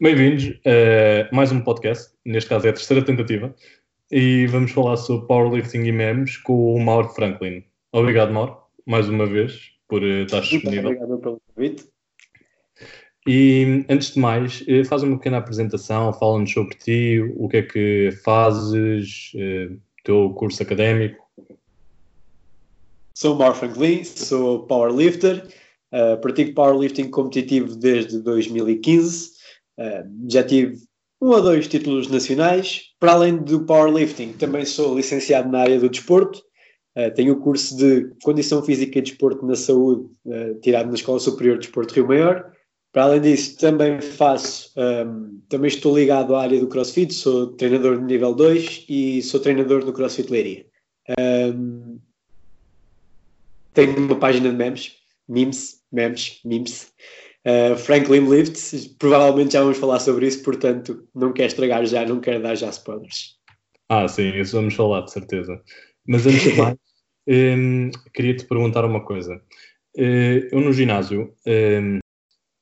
Bem-vindos a mais um podcast, neste caso é a terceira tentativa, e vamos falar sobre powerlifting e memes com o Mauro Franklin. Obrigado, Mauro, mais uma vez, por eh, estar disponível. Muito obrigado pelo convite. E antes de mais, eh, faz uma pequena apresentação, fala-nos sobre ti, o que é que fazes, eh, teu curso académico. Sou o Mauro Franklin, sou powerlifter, uh, pratico powerlifting competitivo desde 2015, uh, já tive um ou dois títulos nacionais. Para além do powerlifting, também sou licenciado na área do desporto, uh, tenho o curso de Condição Física e Desporto na Saúde, tirado na Escola Superior de Desporto Rio Maior. Para além disso, também faço, um, também estou ligado à área do CrossFit, sou treinador de nível 2 e sou treinador do CrossFit Leiria. Um, tenho uma página de memes, memes, memes, memes. Uh, Franklin Lift, provavelmente já vamos falar sobre isso, portanto, não quero estragar já, não quero dar já spoilers. Ah, sim, isso vamos falar, de certeza. Mas antes de mais, um, queria te perguntar uma coisa. Uh, eu no ginásio um,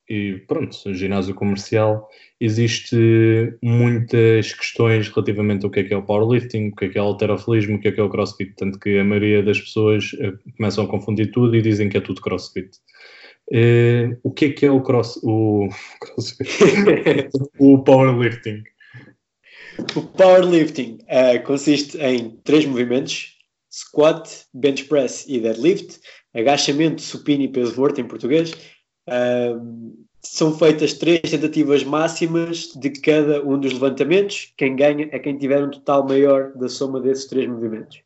e pronto, no ginásio comercial existe muitas questões relativamente ao que é que é o powerlifting, o que é que é o alterofilismo, o que é que é o crossfit, tanto que a maioria das pessoas uh, começam a confundir tudo e dizem que é tudo crossfit. Uh, o que é que é o cross, o, o powerlifting? O powerlifting uh, consiste em três movimentos: squat, bench press e deadlift, agachamento, supino e peso morto em português são feitas três tentativas máximas de cada um dos levantamentos. Quem ganha é quem tiver um total maior da soma desses três movimentos.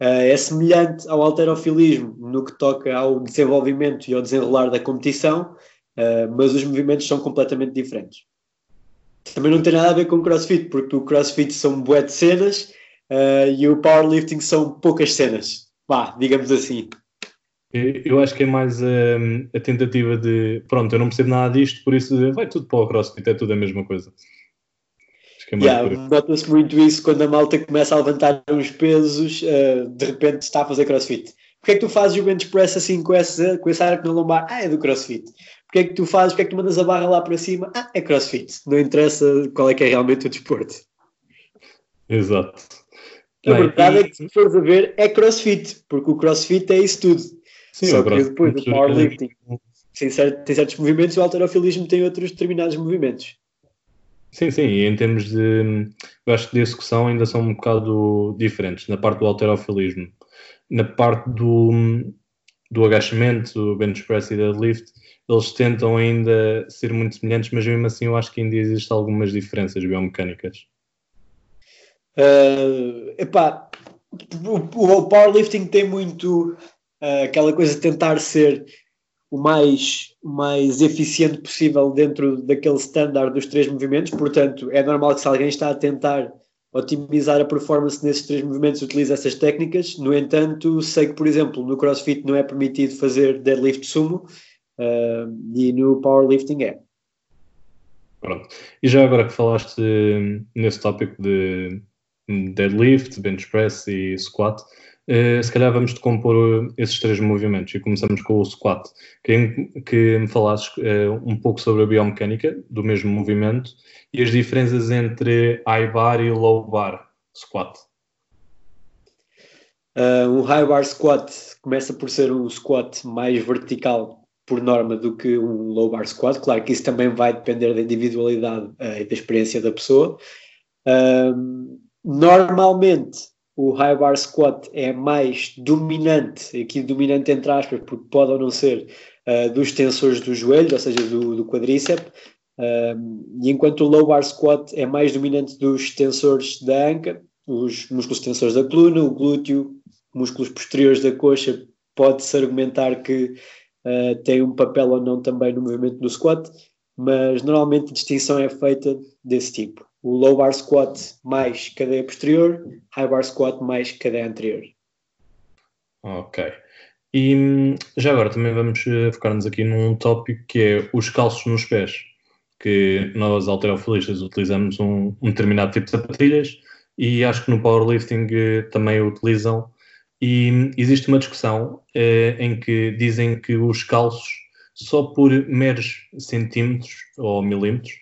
Uh, é semelhante ao alterofilismo no que toca ao desenvolvimento e ao desenrolar da competição, uh, mas os movimentos são completamente diferentes. Também não tem nada a ver com o crossfit, porque o crossfit são bué de cenas uh, e o powerlifting são poucas cenas. Vá, digamos assim. Eu acho que é mais a, a, tentativa de pronto, eu não percebo nada disto, por isso vai tudo para o CrossFit, é tudo a mesma coisa. É yeah, Nota-se muito isso quando a malta começa a levantar uns pesos, uh, de repente está a fazer CrossFit. Porquê é que tu fazes o bench press assim com esse, com esse arco na lombar? Ah, é do CrossFit. Porquê é que tu fazes, porquê é que tu mandas a barra lá para cima? Ah, é CrossFit. Não interessa qual é que é realmente o desporto. Exato. A verdade e... é que se fores a ver, é CrossFit, porque o CrossFit é isso tudo Sim, Só que depois o powerlifting tem certos movimentos e o alterofilismo tem outros determinados movimentos. Sim, sim, e em termos de. Eu acho que de execução ainda são um bocado diferentes. Na parte do alterofilismo, na parte do, do agachamento, bench press e deadlift, eles tentam ainda ser muito semelhantes, mas mesmo assim eu acho que ainda existem algumas diferenças biomecânicas. Uh, epá, o, o powerlifting tem muito uh, aquela coisa de tentar ser o mais, mais eficiente possível dentro daquele standard dos três movimentos, portanto, é normal que se alguém está a tentar otimizar a performance nesses três movimentos utilize essas técnicas. No entanto, sei que, por exemplo, no CrossFit não é permitido fazer deadlift sumo uh, e no powerlifting é. Pronto. E já agora que falaste nesse tópico de deadlift, bench press e squat, Uh, se calhar vamos decompor esses três movimentos e começamos com o squat. Queria que me falasses uh, um pouco sobre a biomecânica do mesmo movimento e as diferenças entre high bar e low bar squat. Uh, um high bar squat começa por ser um squat mais vertical por norma do que um low bar squat. Claro que isso também vai depender da individualidade e da experiência da pessoa. normalmente o high bar squat é mais dominante, aqui dominante entre aspas, porque pode ou não ser, uh, dos tensores do joelho, ou seja, do, do quadríceps, uh, e enquanto o low bar squat é mais dominante dos tensores da anca, os músculos tensores da coluna, o glúteo, músculos posteriores da coxa, pode-se argumentar que uh, tem um papel ou não também no movimento do squat, mas normalmente a distinção é feita desse tipo o low bar squat mais cadeia posterior, high bar squat mais cadeia anterior. Ok. E hum, já agora também vamos eh, focar-nos aqui num tópico que é os calços nos pés, que nós alterofilistas utilizamos um, um determinado tipo de sapatilhas e acho que no powerlifting eh, também utilizam. E hum, existe uma discussão eh, em que dizem que os calços, só por meros centímetros ou milímetros,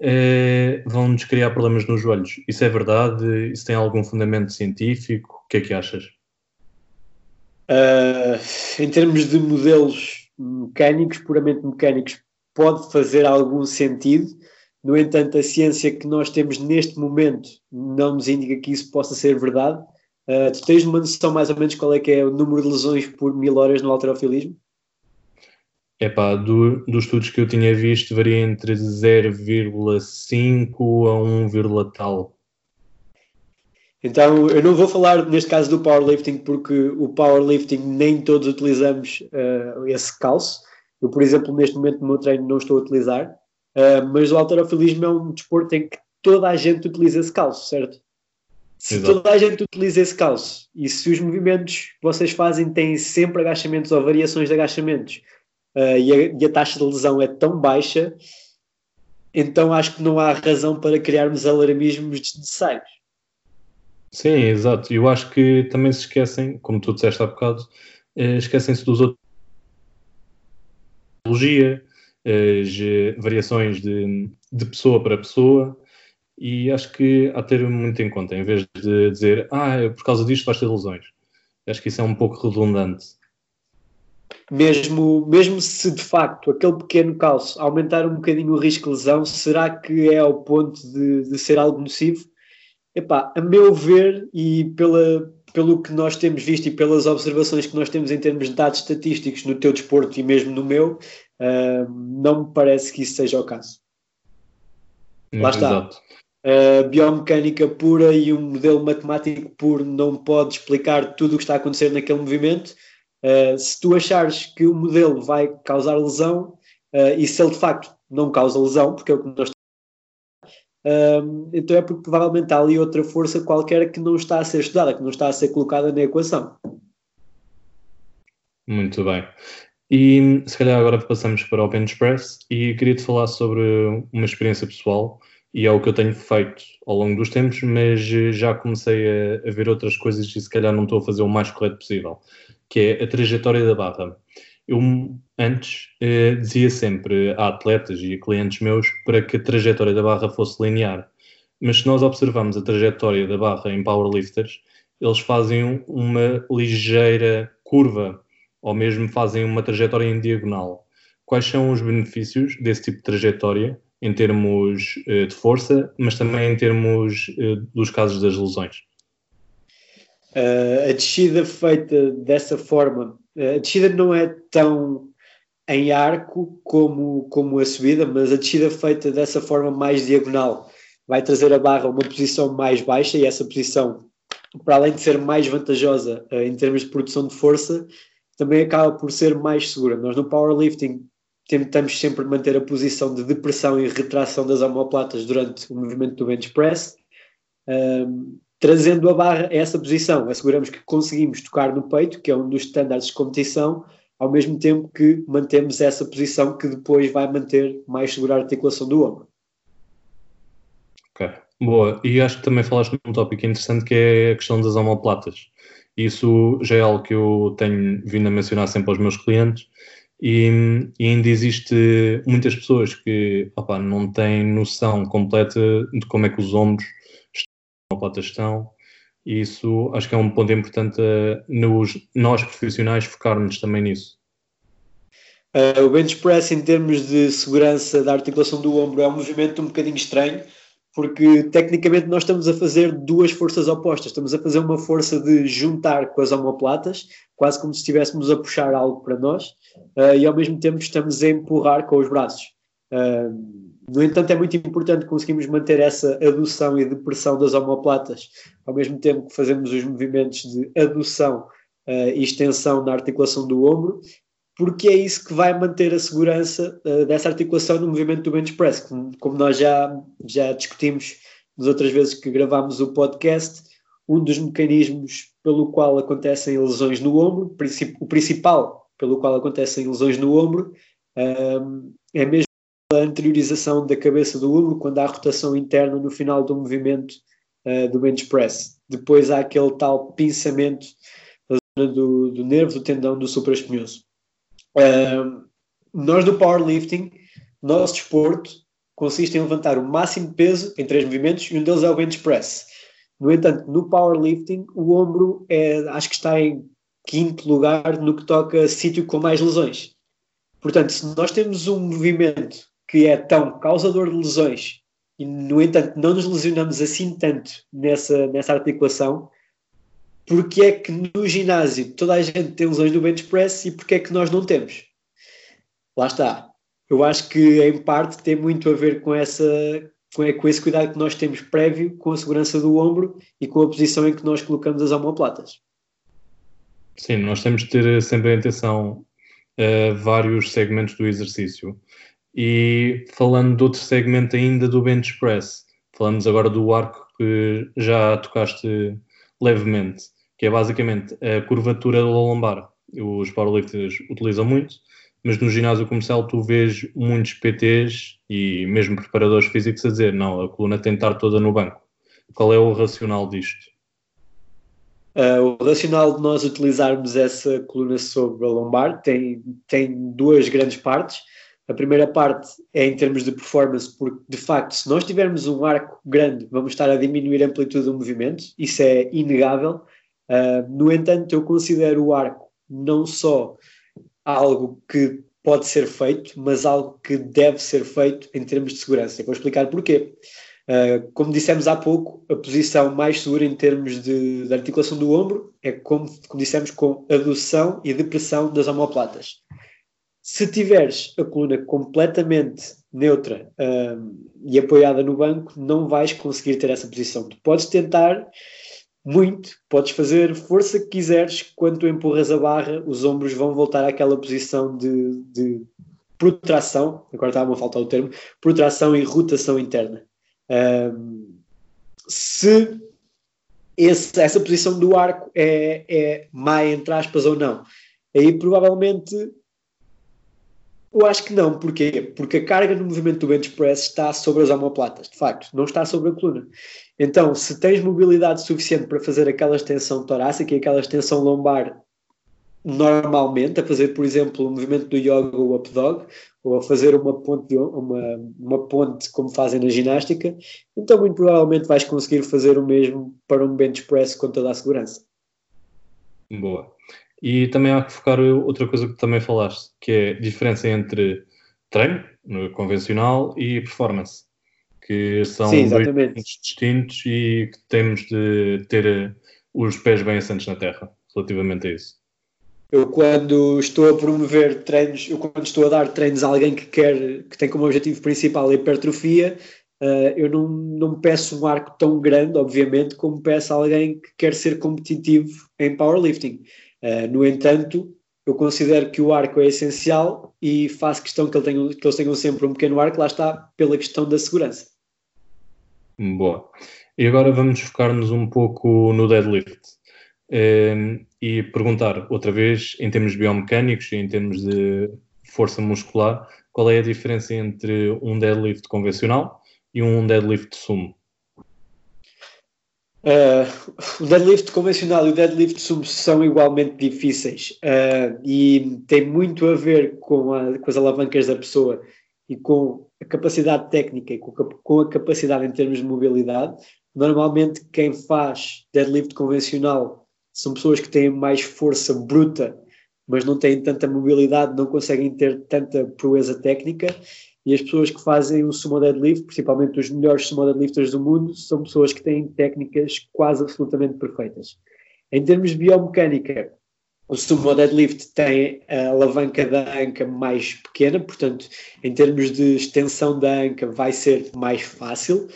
uh, vão-nos criar problemas nos joelhos. Isso é verdade? Isso tem algum fundamento científico? O que é que achas? Uh, em termos de modelos mecânicos, puramente mecânicos, pode fazer algum sentido. No entanto, a ciência que nós temos neste momento não nos indica que isso possa ser verdade. Uh, tu tens uma noção mais ou menos qual é que é o número de lesões por mil horas no alterofilismo? Epá, do, dos estudos que eu tinha visto, varia entre 0,5 a 1, tal. Então, eu não vou falar neste caso do powerlifting, porque o powerlifting nem todos utilizamos uh, esse calço. Eu, por exemplo, neste momento no meu treino não estou a utilizar, uh, mas o alterofilismo é um desporto em que toda a gente utiliza esse calço, certo? Se Exato. toda a gente utiliza esse calço e se os movimentos que vocês fazem têm sempre agachamentos ou variações de agachamentos uh, e, a, e, a, taxa de lesão é tão baixa, então acho que não há razão para criarmos alarmismos desnecessários. Sim, exato. Eu acho que também se esquecem, como tu disseste há bocado, uh, esquecem-se dos outros. As variações de, de pessoa para pessoa, e acho que há de ter muito em conta, em vez de dizer, ah, é por causa disto vais ter lesões. Acho que isso é um pouco redundante mesmo, mesmo se de facto aquele pequeno calço aumentar um bocadinho o risco de lesão, será que é ao ponto de, de ser algo nocivo? Epá, a meu ver e pela, pelo que nós temos visto e pelas observações que nós temos em termos de dados estatísticos no teu desporto e mesmo no meu, uh, não me parece que isso seja o caso. Lá está. Uh, biomecânica pura e um modelo matemático puro não pode explicar tudo o que está a acontecer naquele movimento Uh, se tu achares que o modelo vai causar lesão, uh, e se ele de facto não causa lesão, porque é o que nós uh, então é porque provavelmente há ali outra força qualquer que não está a ser estudada, que não está a ser colocada na equação. Muito bem. E se calhar agora passamos para o Bench Press e queria-te falar sobre uma experiência pessoal e é o que eu tenho feito ao longo dos tempos, mas já comecei a, a ver outras coisas e se calhar não estou a fazer o mais correto possível que é a trajetória da barra. Eu antes eh, dizia sempre a atletas e a clientes meus para que a trajetória da barra fosse linear. Mas se nós observamos a trajetória da barra em powerlifters, eles fazem uma ligeira curva ou mesmo fazem uma trajetória em diagonal. Quais são os benefícios desse tipo de trajetória em termos eh, de força, mas também em termos eh, dos casos das lesões? Uh, a descida feita dessa forma, uh, a descida não é tão em arco como, como a subida, mas a descida feita dessa forma mais diagonal vai trazer a barra a uma posição mais baixa e essa posição, para além de ser mais vantajosa uh, em termos de produção de força, também acaba por ser mais segura. Nós no powerlifting tentamos sempre manter a posição de depressão e retração das omoplatas durante o movimento do bench press. Um, trazendo a barra a essa posição. Asseguramos que conseguimos tocar no peito, que é um dos estándares de competição, ao mesmo tempo que mantemos essa posição que depois vai manter mais segura a articulação do ombro. Ok, boa. E acho que também falaste num tópico interessante que é a questão das omoplatas. Isso já é algo que eu tenho vindo a mencionar sempre aos meus clientes e, e ainda existe muitas pessoas que opa, não têm noção completa de como é que os ombros omoplatas estão. E isso acho que é um ponto importante uh, nos, nós profissionais focarmos também nisso. Uh, o bench press em termos de segurança da articulação do ombro é um movimento um bocadinho estranho porque tecnicamente nós estamos a fazer duas forças opostas. Estamos a fazer uma força de juntar com as omoplatas, quase como se estivéssemos a puxar algo para nós, uh, e ao mesmo tempo estamos a empurrar com os braços. Uh, no entanto, é muito importante conseguirmos manter essa adução e depressão das omoplatas, ao mesmo tempo que fazemos os movimentos de adução uh, e extensão na articulação do ombro, porque é isso que vai manter a segurança uh, dessa articulação no movimento do bench press. Como, como, nós já, já discutimos nas outras vezes que gravámos o podcast, um dos mecanismos pelo qual acontecem lesões no ombro, o principal pelo qual acontecem lesões no ombro, uh, é mesmo a anteriorização da cabeça do ombro quando há rotação interna no final do movimento uh, do bench press. Depois há aquele tal pinçamento da zona do, do nervo, do tendão do supraespinhoso. Uh, nós do powerlifting, nosso desporto, consiste em levantar o máximo de peso em três movimentos e um deles é o bench press. No entanto, no powerlifting, o ombro é, acho que está em quinto lugar no que toca a sítio com mais lesões. Portanto, se nós temos um movimento que é tão causador de lesões e, no entanto, não nos lesionamos assim tanto nessa, nessa articulação, porque é que no ginásio toda a gente tem lesões do bench press e porque é que nós não temos? Lá está. Eu acho que, em parte, tem muito a ver com, essa, com, com esse cuidado que nós temos prévio com a segurança do ombro e com a posição em que nós colocamos as omoplatas. Sim, nós temos de ter sempre em atenção uh, vários segmentos do exercício. E falando de outro segmento ainda do bench press, falamos agora do arco que já tocaste levemente, que é basicamente a curvatura da lombar. Os powerlifters utilizam muito, mas no ginásio comercial tu vês muitos PTs e mesmo preparadores físicos a dizer não, a coluna tem de estar toda no banco. Qual é o racional disto? Uh, o racional de nós utilizarmos essa coluna sobre a lombar tem, tem duas grandes partes. A primeira parte é em termos de performance, porque de facto, se nós tivermos um arco grande, vamos estar a diminuir a amplitude do movimento, isso é inegável. Uh, no entanto, eu considero o arco não só algo que pode ser feito, mas algo que deve ser feito em termos de segurança. Eu vou explicar porquê. Uh, como dissemos há pouco, a posição mais segura em termos de, de articulação do ombro é como, como dissemos, com adução e depressão das omoplatas. Se tiveres a coluna completamente neutra uh, e apoiada no banco, não vais conseguir ter essa posição. Tu podes tentar muito, podes fazer força que quiseres, quando tu empurras a barra, os ombros vão voltar àquela posição de, de protração, agora estava a faltar o termo, protração e rotação interna. Um, se esse, essa posição do arco é, é má, entre aspas, ou não, aí provavelmente eu acho que não. Porquê? Porque a carga no movimento do bench press está sobre as omoplatas, de facto, não está sobre a coluna. Então, se tens mobilidade suficiente para fazer aquela extensão torácica e aquela extensão lombar normalmente, a fazer, por exemplo, o movimento do yoga ou up dog, ou a fazer uma ponte, uma, uma ponte como fazem na ginástica, então muito provavelmente vais conseguir fazer o mesmo para um bench press com toda a segurança. Boa. E também há que focar outra coisa que também falaste, que é a diferença entre treino convencional e performance que são Sim, distintos e que temos de ter eh, os pés bem assentos na terra relativamente a isso. Eu quando estou a promover treinos, eu quando estou a dar treinos a alguém que quer, que tem como objetivo principal a hipertrofia, uh, eu não, não peço um arco tão grande, obviamente, como peço a alguém que quer ser competitivo em powerlifting. Uh, no entanto, eu considero que o arco é essencial e faço questão que, ele tenha, que eles tenham sempre um pequeno arco, lá está, pela questão da segurança. Boa. E agora vamos focar-nos um pouco no deadlift um, ehm, e perguntar outra vez, em termos biomecânicos e em termos de força muscular, qual é a diferença entre um deadlift convencional e um deadlift sumo? Uh, o deadlift convencional e o deadlift sumo são igualmente difíceis uh, e tem muito a ver com, a, com as alavancas da pessoa e com a capacidade técnica e com a capacidade em termos de mobilidade. Normalmente, quem faz deadlift convencional são pessoas que têm mais força bruta, mas não têm tanta mobilidade, não conseguem ter tanta proeza técnica. E as pessoas que fazem o sumo deadlift, principalmente os melhores sumo deadlifters do mundo, são pessoas que têm técnicas quase absolutamente perfeitas. Em termos de biomecânica, o sumo deadlift tem a alavanca da anca mais pequena, portanto, em termos de extensão da anca, vai ser mais fácil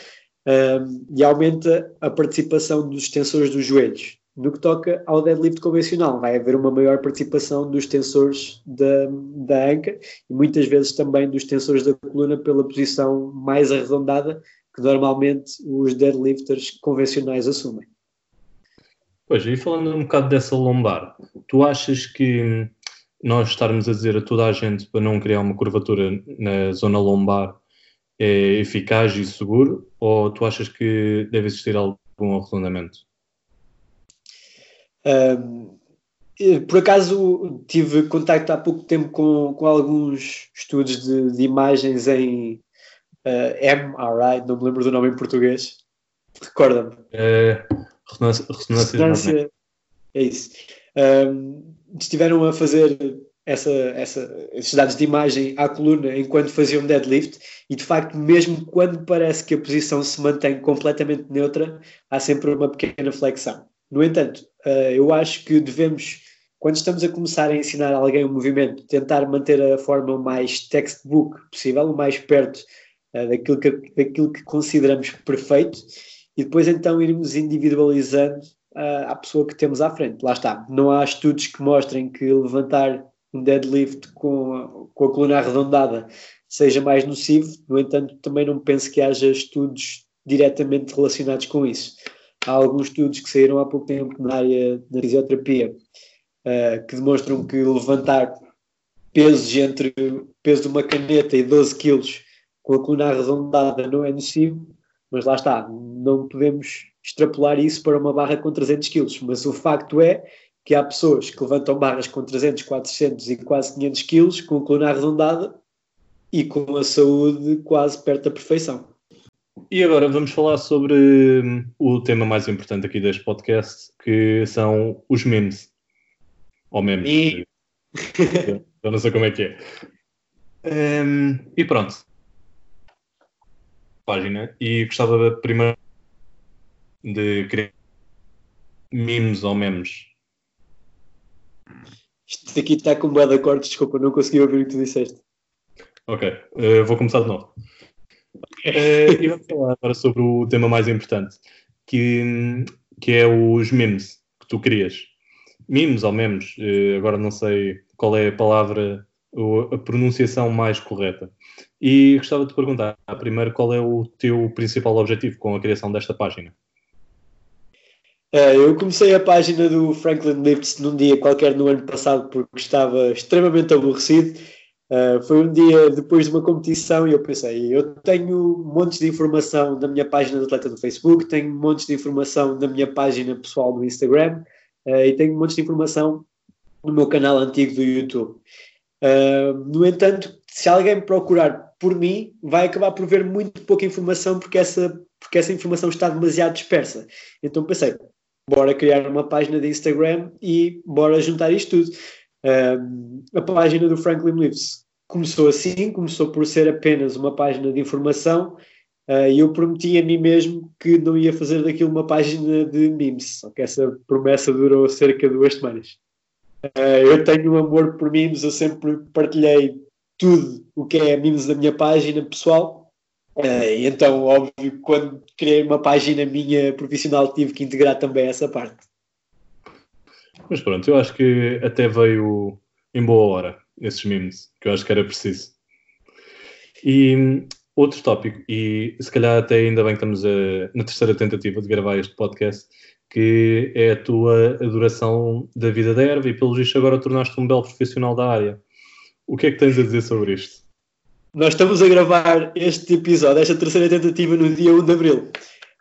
um, e aumenta a participação dos extensores dos joelhos. No que toca ao deadlift convencional, vai haver uma maior participação dos tensores da, da anca e muitas vezes também dos tensores da coluna pela posição mais arredondada que normalmente os deadlifters convencionais assumem. Pois, e falando um bocado dessa lombar, tu achas que nós estarmos a dizer a toda a gente para não criar uma curvatura na zona lombar é eficaz e seguro ou tu achas que deve existir algum arredondamento? Um, por acaso tive contacto há pouco tempo com, com alguns estudos de, de imagens em, Uh, MRI, não me lembro do nome em português. Recorda-me. É, ressonância, ressonância é isso. Um, estiveram a fazer essa, essa, esses dados de imagem à coluna enquanto faziam deadlift e de facto mesmo quando parece que a posição se mantém completamente neutra há sempre uma pequena flexão. No entanto, uh, eu acho que devemos quando estamos a começar a ensinar alguém um movimento, tentar manter a forma o mais textbook possível, o mais perto uh, daquilo, que, daquilo que consideramos perfeito, e depois então irmos individualizando uh, a pessoa que temos à frente. Lá está. Não há estudos que mostrem que levantar um deadlift com, a, com a coluna arredondada seja mais nocivo, no entanto, também não penso que haja estudos diretamente relacionados com isso. Há alguns estudos que saíram há pouco tempo na área da fisioterapia uh, que demonstram que levantar pesos entre peso de uma caneta e 12 quilos com a coluna arredondada não é nocivo, mas lá está, não podemos extrapolar isso para uma barra com 300 quilos, mas o facto é que há pessoas que levantam barras com 300, 400 e quase 500 quilos com a coluna arredondada e com a saúde quase perto da perfeição. E agora vamos falar sobre hum, o tema mais importante aqui deste podcast, que são os memes. Ou memes. E... Eu não sei como é que é. Um, e pronto. Página. E gostava primeiro de criar memes ou memes. Isto aqui está com boa de acordes, desculpa, não consegui ouvir o que tu disseste. Ok, uh, vou começar de novo. Uh, e vamos falar agora sobre o tema mais importante, que, que é os memes que tu crias memes ou memes, eh, agora não sei qual é a palavra, a pronunciação mais correta. E gostava de te perguntar, primeiro, qual é o teu principal objetivo com a criação desta página? Eh, eu comecei a página do Franklin Lifts num dia qualquer no ano passado porque estava extremamente aborrecido. Uh, foi um dia depois de uma competição e eu pensei, eu tenho montes de informação na minha página de atleta do Facebook, tenho montes de informação na minha página pessoal do Instagram, uh, e tenho montes de informação no meu canal antigo do YouTube. Uh, no entanto, se alguém procurar por mim, vai acabar por ver muito pouca informação porque essa, porque essa informação está demasiado dispersa. Então pensei, bora criar uma página de Instagram e bora juntar isto tudo. Uh, a página do Franklin Lives começou assim, começou por ser apenas uma página de informação Uh, e eu prometi a mim mesmo que não ia fazer daquilo uma página de memes, só que essa promessa durou cerca de duas semanas. Uh, eu tenho um amor por memes, eu sempre partilhei tudo o que é memes da minha página pessoal. Uh, então, óbvio, quando criei uma página minha profissional, tive que integrar também essa parte. Mas pronto, eu acho que até veio em boa hora esses memes, que eu acho que era preciso. E Outro tópico, e se calhar até ainda bem que estamos a, na terceira tentativa de gravar este podcast, que é a tua adoração da vida da erva e pelo visto agora tornaste um belo profissional da área. O que é que tens a dizer sobre isto? Nós estamos a gravar este episódio, esta terceira tentativa, no dia 1 de Abril.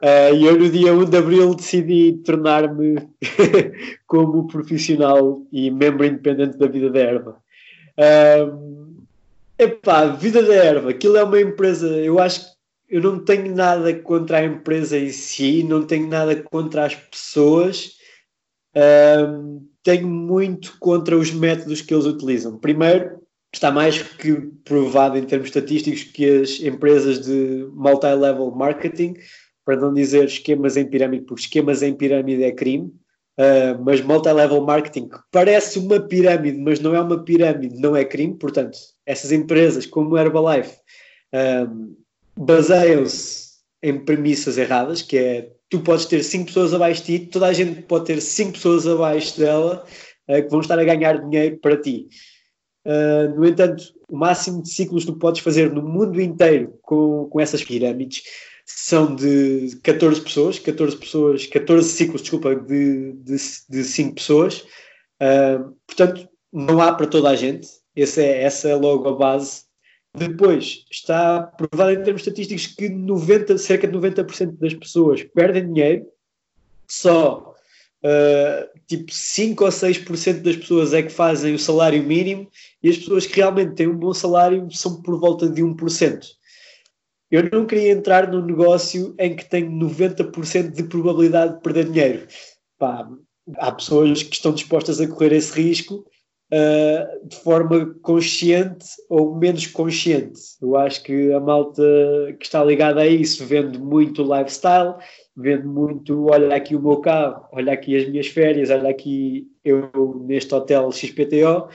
Uh, e eu no dia 1 de Abril decidi tornar-me como profissional e membro independente da vida da erva. Uh, Epá, Vida da Erva, aquilo é uma empresa, eu acho que eu não tenho nada contra a empresa em si, não tenho nada contra as pessoas, um, tenho muito contra os métodos que eles utilizam. Primeiro, está mais que provado em termos estatísticos que as empresas de multi-level marketing, para não dizer esquemas em pirâmide, porque esquemas em pirâmide é crime, Uh, mas multi-level marketing, parece uma pirâmide, mas não é uma pirâmide, não é crime. Portanto, essas empresas como Herbalife uh, baseiam-se em premissas erradas, que é tu podes ter 5 pessoas abaixo de ti, toda a gente pode ter 5 pessoas abaixo dela uh, que vão estar a ganhar dinheiro para ti. no entanto, o máximo de ciclos que tu podes fazer no mundo inteiro com, com essas pirâmides são de 14 pessoas, 14 pessoas, 14 ciclos, desculpa, de, de, de 5 pessoas. Uh, portanto, não há para toda a gente. Essa é, essa é logo a base. Depois, está provado em termos estatísticos que 90, cerca de 90% das pessoas perdem dinheiro, só uh, tipo 5 ou 6% das pessoas é que fazem o salário mínimo e as pessoas que realmente têm um bom salário são por volta de 1%. Eu não queria entrar num negócio em que tenho 90% de probabilidade de perder dinheiro. Pá, há pessoas que estão dispostas a correr esse risco uh, de forma consciente ou menos consciente. Eu acho que a malta que está ligada a isso vende muito lifestyle, vende muito, olha aqui o meu carro, olha aqui as minhas férias, olha aqui eu neste hotel XPTO.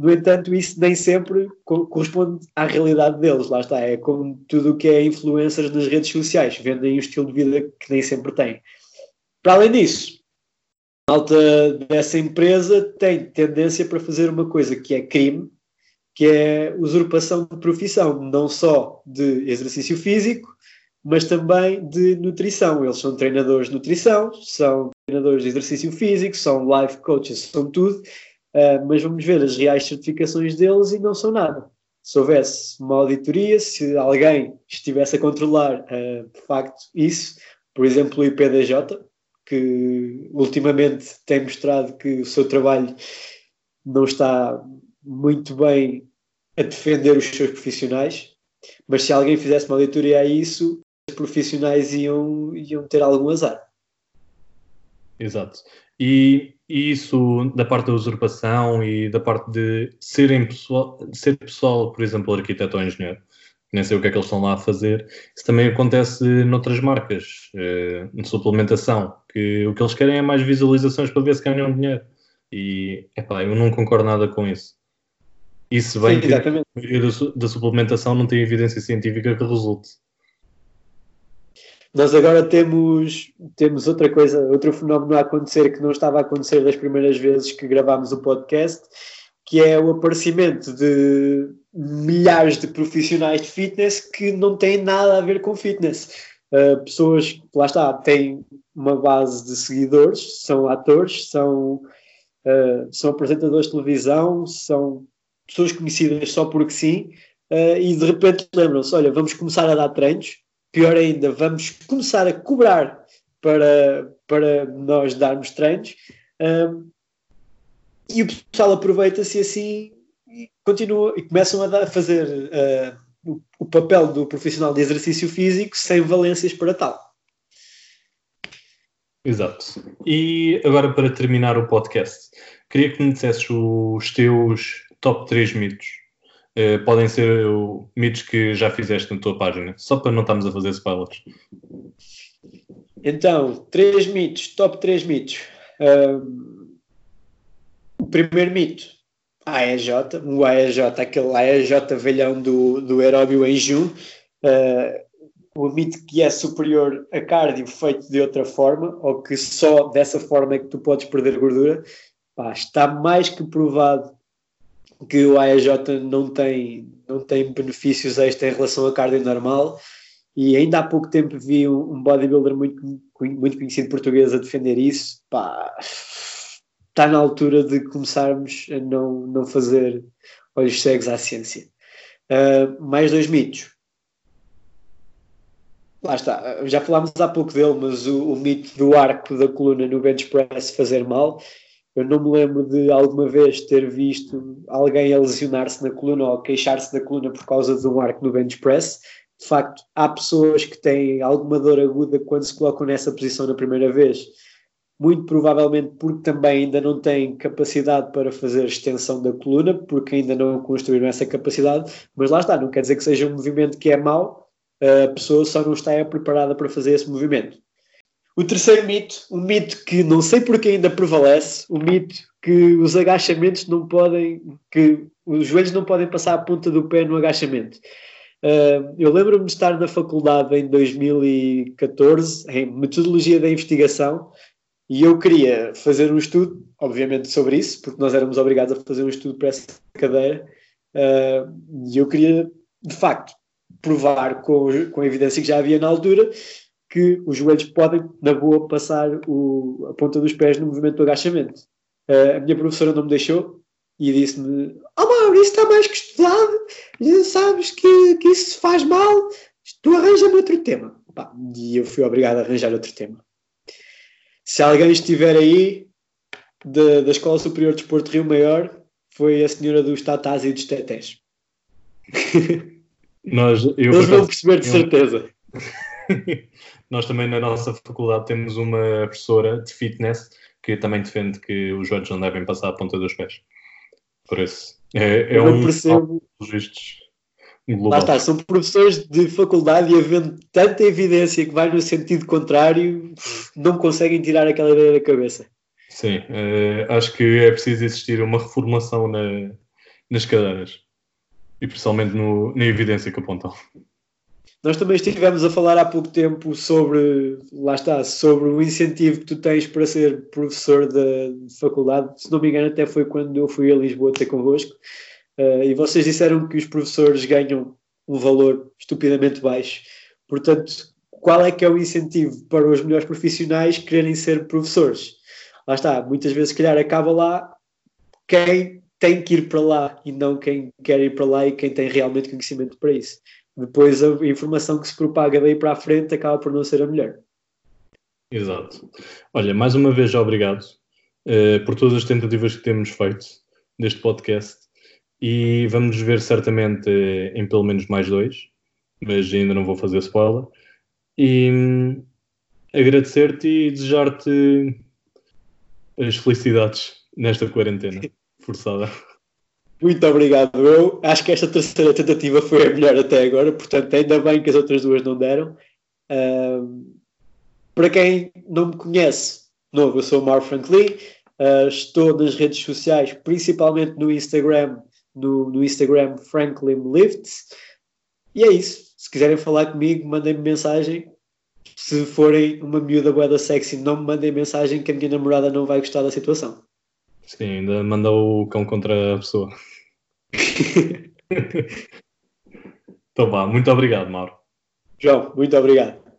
No entanto, isso nem sempre corresponde à realidade deles. Lá está, é como tudo o que é influencers nas redes sociais, vendem um estilo de vida que nem sempre têm. Para além disso, a malta dessa empresa tem tendência para fazer uma coisa que é crime, que é usurpação de profissão, não só de exercício físico, mas também de nutrição. Eles são treinadores de nutrição, são treinadores de exercício físico, são life coaches, são tudo, uh, mas vamos ver as reais certificações deles e não são nada. Se houvesse uma auditoria, se alguém estivesse a controlar uh, de facto isso, por exemplo, o IPDJ, que ultimamente tem mostrado que o seu trabalho não está muito bem a defender os seus profissionais, mas se alguém fizesse uma auditoria a isso, os profissionais iam, iam ter algum azar. Exato. E, e, isso da parte da usurpação e da parte de serem pessoal, ser pessoal, por exemplo, arquiteto ou engenheiro, nem sei o que é que eles estão lá a fazer. Isso também acontece noutras marcas eh, de suplementação, que o que eles querem é mais visualizações para ver se ganham dinheiro. E, epá, eu não concordo nada com isso. Isso vem que a maioria da suplementação não tem evidência científica que resulte. Nós agora temos, temos outra coisa, outro fenómeno a acontecer que não estava a acontecer das primeiras vezes que gravámos o podcast, que é o aparecimento de milhares de profissionais de fitness que não têm nada a ver com fitness. Uh, pessoas lá está, têm uma base de seguidores, são atores, são, uh, são apresentadores de televisão, são pessoas conhecidas só porque sim, uh, e de repente lembram-se: olha, vamos começar a dar treinos, pior ainda, vamos começar a cobrar para, para nós darmos treinos. e o pessoal aproveita-se assim e continua e começam a dar, fazer uh, o, o, papel do profissional de exercício físico sem valências para tal. Exato. E agora para terminar o podcast, queria que me dissesses os teus top 3 mitos. Uh, podem ser mitos que já fizeste na tua página, só para não estarmos a fazer spoilers. Então, três mitos, top 3 mitos. Uh, o primeiro mito AEJ, o AEJ, aquele AEJ velhão do, do aeróbio em junho, uh, o mito que é superior a cardio feito de outra forma, ou que só dessa forma é que tu podes perder gordura, pá, está mais que provado que o AEJ não tem, não tem benefícios extra em relação a cardio normal. E ainda há pouco tempo vi um, um bodybuilder muito, muito conhecido português a defender isso. Pá, está na altura de começarmos a não, não fazer olhos cegos à ciência. Uh, mais dois mitos. Lá está, já falámos há pouco dele, mas o, o, mito do arco da coluna no bench press fazer mal. Eu não me lembro de alguma vez ter visto alguém a lesionar-se na coluna ou queixar-se da coluna por causa de um arco no bench press. De facto, há pessoas que têm alguma dor aguda quando se colocam nessa posição na primeira vez muito provavelmente porque também ainda não têm capacidade para fazer extensão da coluna, porque ainda não construíram essa capacidade, mas lá está, não quer dizer que seja um movimento que é mau, a pessoa só não está preparada para fazer esse movimento. O terceiro mito, um mito que não sei porque ainda prevalece, o mito que os agachamentos não podem, que os joelhos não podem passar a ponta do pé no agachamento. Uh, eu lembro-me de estar na faculdade em 2014, em Metodologia da Investigação, e eu queria fazer um estudo, obviamente, sobre isso, porque nós éramos obrigados a fazer um estudo para essa cadeira, uh, e eu queria, de facto, provar com, com a evidência que já havia na altura que os joelhos podem, na boa, passar o, a ponta dos pés no movimento do agachamento. Uh, a minha professora não me deixou e disse-me: Oh, Mauro, isso está mais que estudado, sabes que, que isso faz mal, tu arranja-me outro tema. Pá, e eu fui obrigado a arranjar outro tema. Se alguém estiver aí de, da Escola Superior de Desporto Rio Maior, foi a senhora dos tatás e dos tetés. Nós, eu, Eles vão perceber de certeza. Nós também na nossa faculdade temos uma professora de fitness que também defende que os joelhos não devem passar a ponta dos pés. Por isso, é, é um percebo... global. Lá está, são professores de faculdade e havendo tanta evidência que vai no sentido contrário, não conseguem tirar aquela ideia da cabeça. Sim, uh, acho que é preciso existir uma reformulação na, nas cadeiras e principalmente no, na evidência que apontam. Nós também estivemos a falar há pouco tempo sobre, lá está, sobre o incentivo que tu tens para ser professor de faculdade. Se não me engano, até foi quando eu fui a Lisboa ter convosco. Uh, e vocês disseram que os professores ganham um valor estupidamente baixo. Portanto, qual é que é o incentivo para os melhores profissionais quererem ser professores? Lá está, muitas vezes, se calhar, acaba lá quem tem que ir para lá e não quem quer ir para lá e quem tem realmente conhecimento para isso. Depois, a informação que se propaga daí para a frente acaba por não ser a melhor. Exato. Olha, mais uma vez, obrigado uh, por todas as tentativas que temos feito deste podcast e vamos ver certamente em pelo menos mais dois, mas ainda não vou fazer spoiler. E hum, agradecer-te e desejar-te as felicidades nesta quarentena forçada. Muito obrigado. Eu acho que esta terceira tentativa foi a melhor até agora, portanto, ainda bem que as outras duas não deram. Uh, para quem não me conhece, novo, eu sou o Mar Franklin, uh, estou nas redes sociais, principalmente no Instagram, no, no Instagram Franklin Lifts. E é isso. Se quiserem falar comigo, mandem-me mensagem. Se forem uma miúda boeda sexy, não me mandem mensagem que a minha namorada não vai gostar da situação. Sim, ainda manda o cão contra a pessoa. então vá, muito obrigado, Mauro. João, muito obrigado.